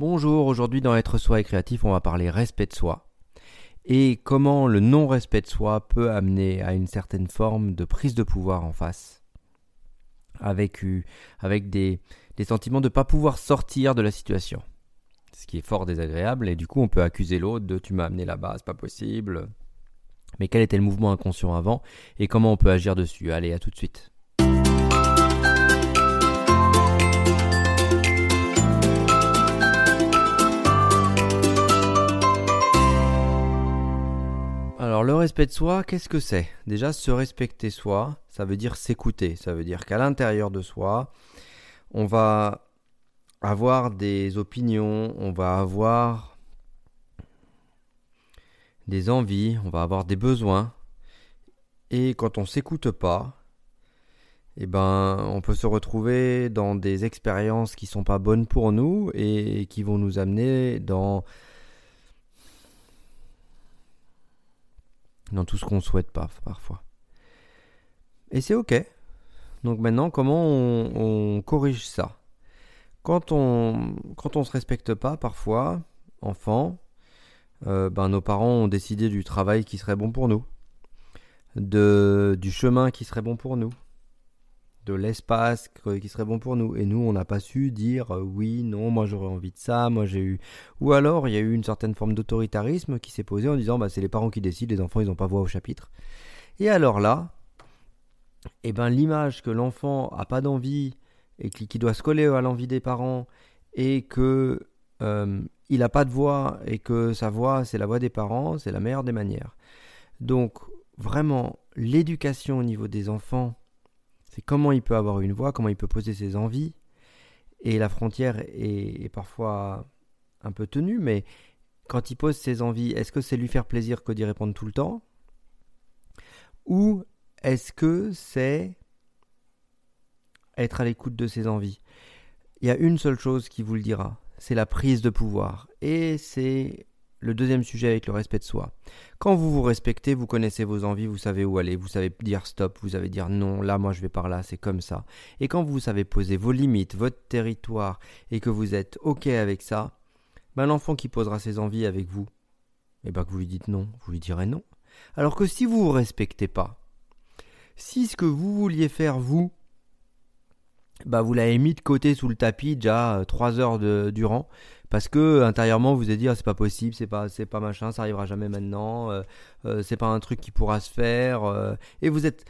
Bonjour, aujourd'hui dans Être Soi et Créatif, on va parler respect de soi et comment le non-respect de soi peut amener à une certaine forme de prise de pouvoir en face, avec, avec des, des sentiments de ne pas pouvoir sortir de la situation. Ce qui est fort désagréable, et du coup on peut accuser l'autre de tu m'as amené là-bas, c'est pas possible. Mais quel était le mouvement inconscient avant, et comment on peut agir dessus? Allez, à tout de suite. Alors le respect de soi, qu'est-ce que c'est? Déjà se respecter soi, ça veut dire s'écouter, ça veut dire qu'à l'intérieur de soi, on va avoir des opinions, on va avoir des envies, on va avoir des besoins. Et quand on s'écoute pas, eh ben, on peut se retrouver dans des expériences qui sont pas bonnes pour nous et qui vont nous amener dans dans tout ce qu'on souhaite pas parfois. Et c'est ok. Donc maintenant, comment on, corrige ça? Quand on quand se respecte pas, parfois, enfant, euh, ben nos parents ont décidé du travail qui serait bon pour nous, du chemin qui serait bon pour nous, l'espace qui serait bon pour nous. Et nous, on n'a pas su dire euh, oui, non, moi j'aurais envie de ça, moi j'ai eu. Ou alors il y a eu une certaine forme d'autoritarisme qui s'est posée en disant bah, c'est les parents qui décident, les enfants ils n'ont pas voix au chapitre. Et alors là, eh ben, l'image que l'enfant a pas d'envie et qui, doit se coller à l'envie des parents et que euh, il n'a pas de voix et que sa voix c'est la voix des parents, c'est la meilleure des manières. Donc vraiment l'éducation au niveau des enfants c'est comment il peut avoir une voix, comment il peut poser ses envies. Et la frontière est, parfois un peu tenue, mais quand il pose ses envies, est-ce que c'est lui faire plaisir que d'y répondre tout le temps? Ou est-ce que c'est être à l'écoute de ses envies? Il y a une seule chose qui vous le dira, c'est la prise de pouvoir. Et c'est le deuxième sujet avec le respect de soi. Quand vous vous respectez, vous connaissez vos envies, vous savez où aller, vous savez dire stop, vous savez dire non, là moi je vais par là, c'est comme ça. Et quand vous savez poser vos limites, votre territoire, et que vous êtes OK avec ça, ben l'enfant qui posera ses envies avec vous, et eh ben que vous lui dites non, vous lui direz non. Alors que si vous vous respectez pas, si ce que vous vouliez faire vous, bah vous l'avez mis de côté sous le tapis déjà euh, trois heures durant. Parce que intérieurement vous avez dit ah, c'est pas possible c'est pas c'est pas machin ça arrivera jamais maintenant euh, euh, c'est pas un truc qui pourra se faire et vous êtes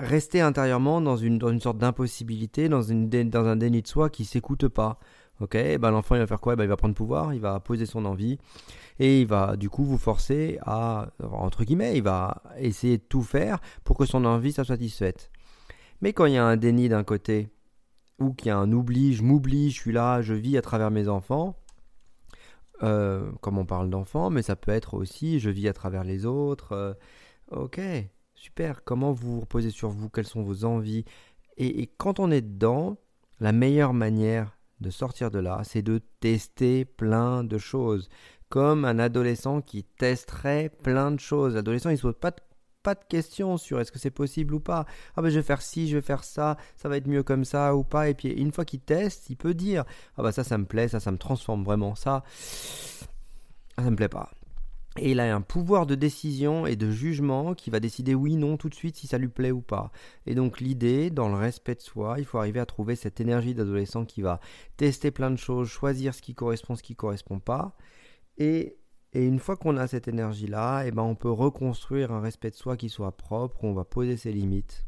resté intérieurement dans une dans une sorte d'impossibilité dans une dans un déni de soi qui s'écoute pas. Ok ben l'enfant il va faire quoi? Ben, il va prendre pouvoir il va poser son envie et il va du coup vous forcer à entre guillemets il va essayer de tout faire pour que son envie soit satisfaite. Mais quand il y a un déni d'un côté ou qu'il y a un oubli, je m'oublie, je suis là, je vis à travers mes enfants, euh, comme on parle d'enfants, mais ça peut être aussi je vis à travers les autres. Euh, ok, super. Comment vous vous reposez sur vous? Quelles sont vos envies? Et, quand on est dedans, la meilleure manière de sortir de là, c'est de tester plein de choses. Comme un adolescent qui testerait plein de choses. L'adolescent, il ne saute pas de pas de questions sur est-ce que c'est possible ou pas. Ah ben je vais faire ci, je vais faire ça, ça va être mieux comme ça ou pas. Et puis une fois qu'il teste, il peut dire ah bah ça ça me plaît, ça ça me transforme vraiment, ça ça me plaît pas. Et il a un pouvoir de décision et de jugement qui va décider oui, non tout de suite si ça lui plaît ou pas. Et donc l'idée, dans le respect de soi, il faut arriver à trouver cette énergie d'adolescent qui va tester plein de choses, choisir ce qui correspond, ce qui correspond pas. Et et une fois qu'on a cette énergie-là, eh ben on peut reconstruire un respect de soi qui soit propre, on va poser ses limites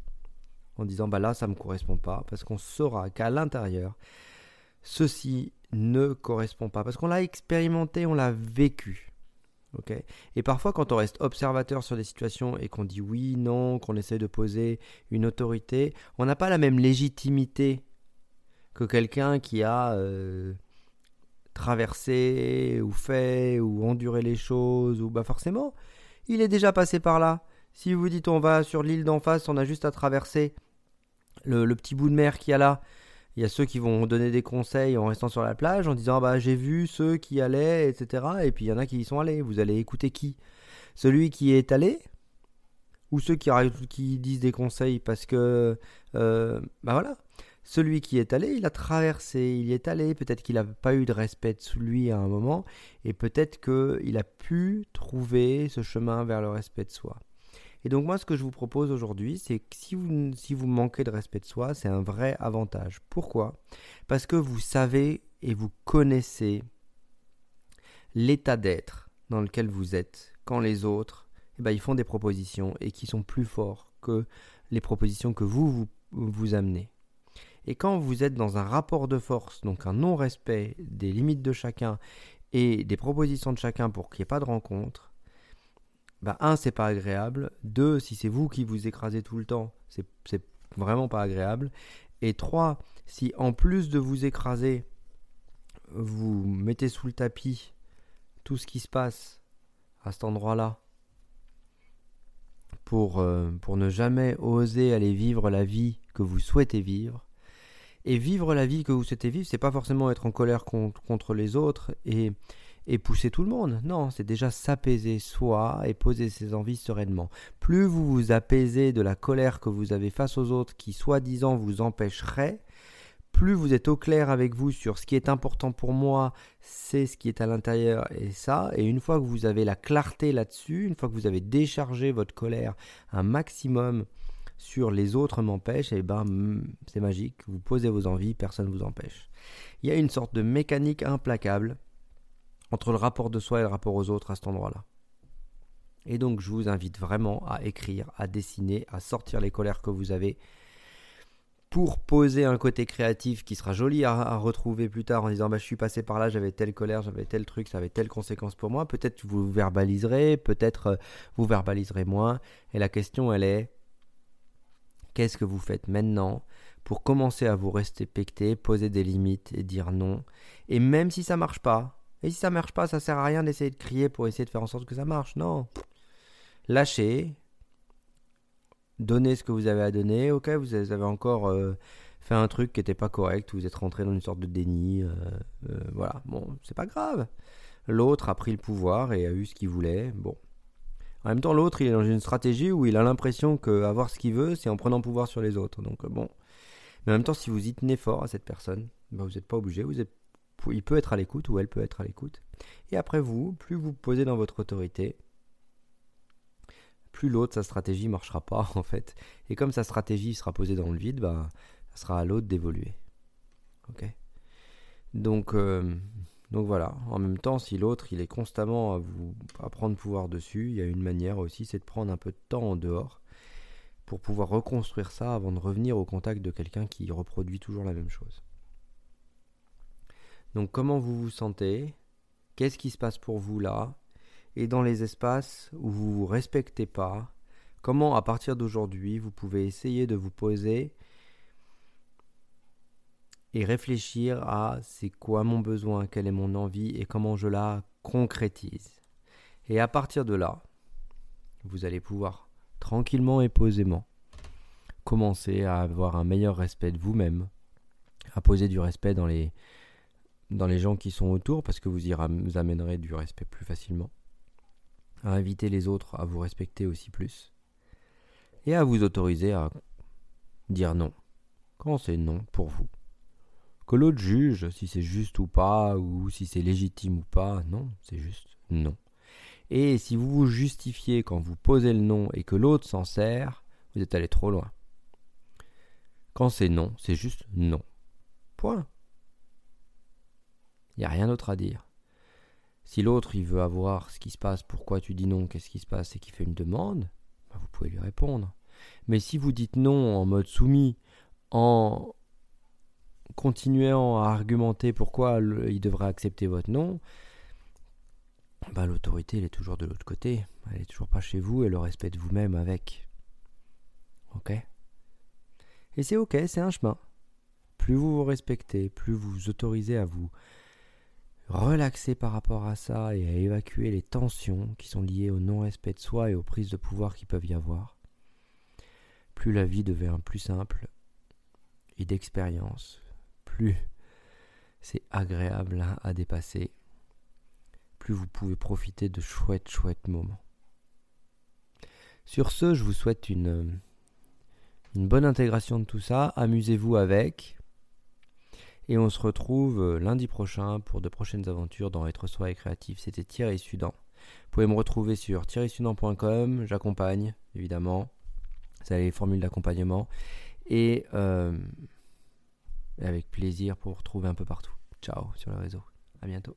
en disant bah là ça ne me correspond pas, parce qu'on saura qu'à l'intérieur, ceci ne correspond pas, parce qu'on l'a expérimenté, on l'a vécu. ok? Et parfois quand on reste observateur sur des situations et qu'on dit oui, non, qu'on essaie de poser une autorité, on n'a pas la même légitimité que quelqu'un qui a... Euh, traverser ou fait ou endurer les choses ou bah forcément il est déjà passé par là. Si vous dites on va sur l'île d'en face on a juste à traverser le, petit bout de mer qu'il y a là. Il y a ceux qui vont donner des conseils en restant sur la plage en disant bah j'ai vu ceux qui allaient etc et puis il y en a qui y sont allés. Vous allez écouter qui? Celui qui est allé ou ceux qui, qui disent des conseils parce que euh, bah voilà celui qui est allé, il a traversé, il y est allé, peut-être qu'il n'a pas eu de respect sous lui à un moment, et peut-être qu'il a pu trouver ce chemin vers le respect de soi. Et donc moi, ce que je vous propose aujourd'hui, c'est que si vous, manquez de respect de soi, c'est un vrai avantage. Pourquoi? Parce que vous savez et vous connaissez l'état d'être dans lequel vous êtes quand les autres, eh ben, ils font des propositions et qui sont plus forts que les propositions que vous, vous amenez. Et quand vous êtes dans un rapport de force, donc un non-respect des limites de chacun et des propositions de chacun pour qu'il n'y ait pas de rencontre, bah un, c'est pas agréable. Deux, si c'est vous qui vous écrasez tout le temps, c'est, vraiment pas agréable. Et trois, si en plus de vous écraser, vous mettez sous le tapis tout ce qui se passe à cet endroit-là, pour, euh, pour ne jamais oser aller vivre la vie que vous souhaitez vivre, et vivre la vie que vous souhaitez vivre, c'est pas forcément être en colère contre, les autres et, et pousser tout le monde. Non, c'est déjà s'apaiser soi et poser ses envies sereinement. Plus vous vous apaisez de la colère que vous avez face aux autres qui soi-disant vous empêcherait, plus vous êtes au clair avec vous sur ce qui est important pour moi, c'est ce qui est à l'intérieur et ça, et une fois que vous avez la clarté là-dessus, une fois que vous avez déchargé votre colère un maximum sur les autres m'empêchent, et eh ben c'est magique, vous posez vos envies, personne ne vous empêche. Il y a une sorte de mécanique implacable entre le rapport de soi et le rapport aux autres à cet endroit-là. Et donc je vous invite vraiment à écrire, à dessiner, à sortir les colères que vous avez pour poser un côté créatif qui sera joli à, retrouver plus tard en disant bah, je suis passé par là, j'avais telle colère, j'avais tel truc, ça avait telle conséquence pour moi. Peut-être vous verbaliserez, peut-être euh, vous verbaliserez moins. Et la question elle est Qu'est-ce que vous faites maintenant pour commencer à vous respecter, poser des limites et dire non Et même si ça marche pas, et si ça marche pas, ça sert à rien d'essayer de crier pour essayer de faire en sorte que ça marche. Non. Lâchez. Donnez ce que vous avez à donner. Ok, vous avez encore euh, fait un truc qui n'était pas correct, vous êtes rentré dans une sorte de déni. Euh, euh, voilà. Bon, c'est pas grave. L'autre a pris le pouvoir et a eu ce qu'il voulait. Bon, en même temps, l'autre, il est dans une stratégie où il a l'impression qu'avoir ce qu'il veut, c'est en prenant pouvoir sur les autres. Donc bon. Mais en même temps, si vous y tenez fort à cette personne, bah, vous n'êtes pas obligé. Vous êtes, il peut être à l'écoute ou elle peut être à l'écoute. Et après vous, plus vous posez dans votre autorité, plus l'autre, sa stratégie marchera pas en fait. Et comme sa stratégie sera posée dans le vide, bah, ça sera à l'autre d'évoluer. Ok? Donc, euh, donc voilà, en même temps, si l'autre il est constamment à vous à prendre pouvoir dessus, il y a une manière aussi, c'est de prendre un peu de temps en dehors pour pouvoir reconstruire ça avant de revenir au contact de quelqu'un qui reproduit toujours la même chose. Donc comment vous vous sentez? Qu'est-ce qui se passe pour vous là? Et dans les espaces où vous vous respectez pas, comment à partir d'aujourd'hui vous pouvez essayer de vous poser et réfléchir à c'est quoi mon besoin, quelle est mon envie et comment je la concrétise. Et à partir de là, vous allez pouvoir tranquillement et posément commencer à avoir un meilleur respect de vous-même, à poser du respect dans les, dans les gens qui sont autour parce que vous y amènerez du respect plus facilement, à inviter les autres à vous respecter aussi plus et à vous autoriser à dire non quand c'est non pour vous que l'autre juge si c'est juste ou pas, ou si c'est légitime ou pas. Non, c'est juste non. Et si vous vous justifiez quand vous posez le non et que l'autre s'en sert, vous êtes allé trop loin. Quand c'est non, c'est juste non. Point. Il n'y a rien d'autre à dire. Si l'autre il veut avoir ce qui se passe, pourquoi tu dis non, qu'est-ce qui se passe et qu'il fait une demande, ben, vous pouvez lui répondre. Mais si vous dites non en mode soumis, en continuant à argumenter pourquoi il devrait accepter votre nom, bah, l'autorité elle est toujours de l'autre côté. Elle est toujours pas chez vous et le respect de vous-même avec. Ok? Et c'est ok, c'est un chemin. Plus vous vous respectez, plus vous vous autorisez à vous relaxer par rapport à ça et à évacuer les tensions qui sont liées au non-respect de soi et aux prises de pouvoir qui peuvent y avoir, plus la vie devient plus simple et d'expérience, plus c'est agréable à dépasser, plus vous pouvez profiter de chouettes, chouettes moments. Sur ce, je vous souhaite une, euh, bonne intégration de tout ça. Amusez-vous avec. Et on se retrouve euh, lundi prochain pour de prochaines aventures dans Être Soi et Créatif. C'était Thierry Sudan. Vous pouvez me retrouver sur thierrysudan.com. J'accompagne, évidemment. C'est les formules d'accompagnement. Et euh, et avec plaisir pour vous retrouver un peu partout. Ciao sur le réseau. À bientôt.